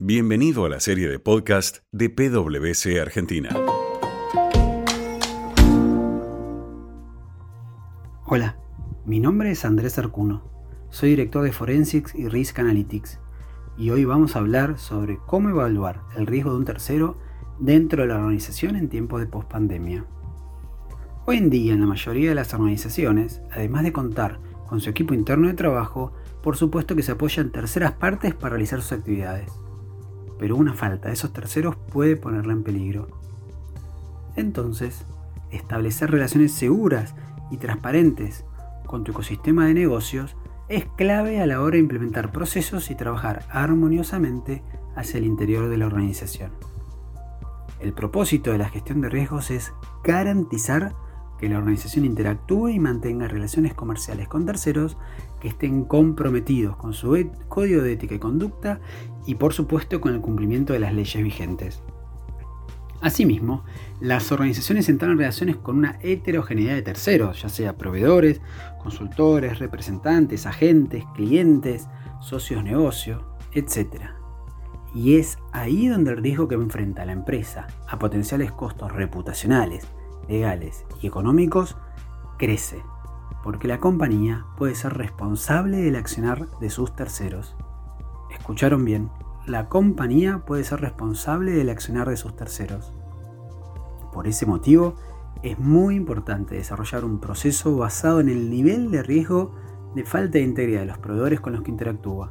Bienvenido a la serie de podcast de PwC Argentina. Hola, mi nombre es Andrés Arcuno. Soy director de Forensics y Risk Analytics y hoy vamos a hablar sobre cómo evaluar el riesgo de un tercero dentro de la organización en tiempos de pospandemia. Hoy en día en la mayoría de las organizaciones, además de contar con su equipo interno de trabajo, por supuesto que se apoyan terceras partes para realizar sus actividades pero una falta de esos terceros puede ponerla en peligro. Entonces, establecer relaciones seguras y transparentes con tu ecosistema de negocios es clave a la hora de implementar procesos y trabajar armoniosamente hacia el interior de la organización. El propósito de la gestión de riesgos es garantizar que la organización interactúe y mantenga relaciones comerciales con terceros que estén comprometidos con su código de ética y conducta y por supuesto con el cumplimiento de las leyes vigentes. Asimismo, las organizaciones entran en relaciones con una heterogeneidad de terceros, ya sea proveedores, consultores, representantes, agentes, clientes, socios negocio, etc. Y es ahí donde el riesgo que enfrenta la empresa a potenciales costos reputacionales, legales y económicos crece, porque la compañía puede ser responsable del accionar de sus terceros. Escucharon bien, la compañía puede ser responsable del accionar de sus terceros. Por ese motivo, es muy importante desarrollar un proceso basado en el nivel de riesgo de falta de integridad de los proveedores con los que interactúa.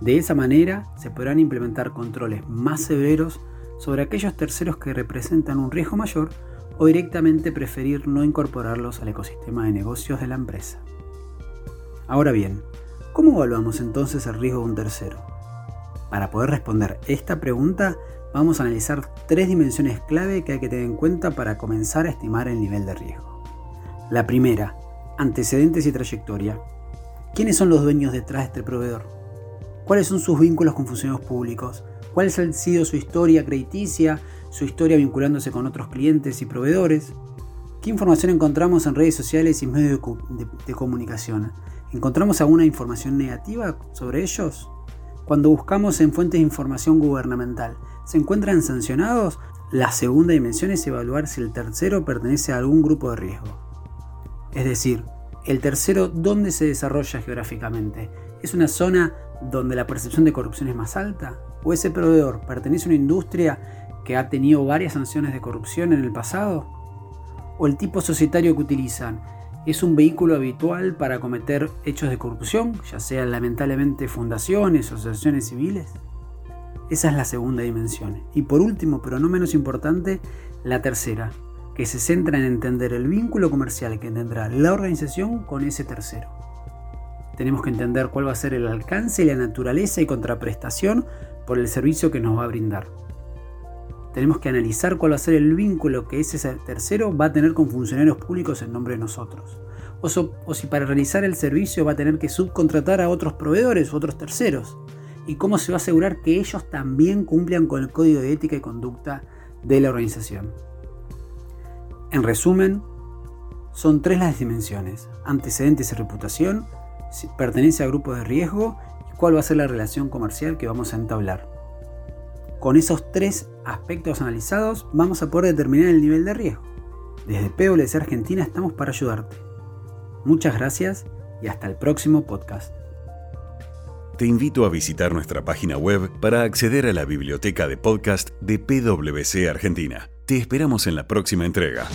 De esa manera se podrán implementar controles más severos sobre aquellos terceros que representan un riesgo mayor o directamente preferir no incorporarlos al ecosistema de negocios de la empresa. Ahora bien, ¿cómo evaluamos entonces el riesgo de un tercero? Para poder responder esta pregunta, vamos a analizar tres dimensiones clave que hay que tener en cuenta para comenzar a estimar el nivel de riesgo. La primera, antecedentes y trayectoria. ¿Quiénes son los dueños detrás de este proveedor? ¿Cuáles son sus vínculos con funcionarios públicos? ¿Cuál ha sido su historia crediticia su historia vinculándose con otros clientes y proveedores. ¿Qué información encontramos en redes sociales y medios de, comunicación? ¿Encontramos alguna información negativa sobre ellos? Cuando buscamos en fuentes de información gubernamental, ¿se encuentran sancionados? La segunda dimensión es evaluar si el tercero pertenece a algún grupo de riesgo. Es decir, el tercero, ¿dónde se desarrolla geográficamente? ¿Es una zona donde la percepción de corrupción es más alta? ¿O ese proveedor pertenece a una industria ha tenido varias sanciones de corrupción en el pasado? ¿O el tipo societario que utilizan es un vehículo habitual para cometer hechos de corrupción, ya sean lamentablemente fundaciones asociaciones civiles? Esa es la segunda dimensión. Y por último, pero no menos importante, la tercera, que se centra en entender el vínculo comercial que tendrá la organización con ese tercero. Tenemos que entender cuál va a ser el alcance la naturaleza y contraprestación por el servicio que nos va a brindar tenemos que analizar cuál va a ser el vínculo que ese tercero va a tener con funcionarios públicos en nombre de nosotros. O, si para realizar el servicio va a tener que subcontratar a otros proveedores otros terceros. Y cómo se va a asegurar que ellos también cumplan con el código de ética y conducta de la organización. En resumen, son tres las dimensiones, antecedentes y reputación, si pertenece a grupo de riesgo y cuál va a ser la relación comercial que vamos a entablar. Con esos tres aspectos analizados vamos a poder determinar el nivel de riesgo. Desde PwC Argentina estamos para ayudarte. Muchas gracias y hasta el próximo podcast. Te invito a visitar nuestra página web para acceder a la biblioteca de podcast de PwC Argentina. Te esperamos en la próxima entrega.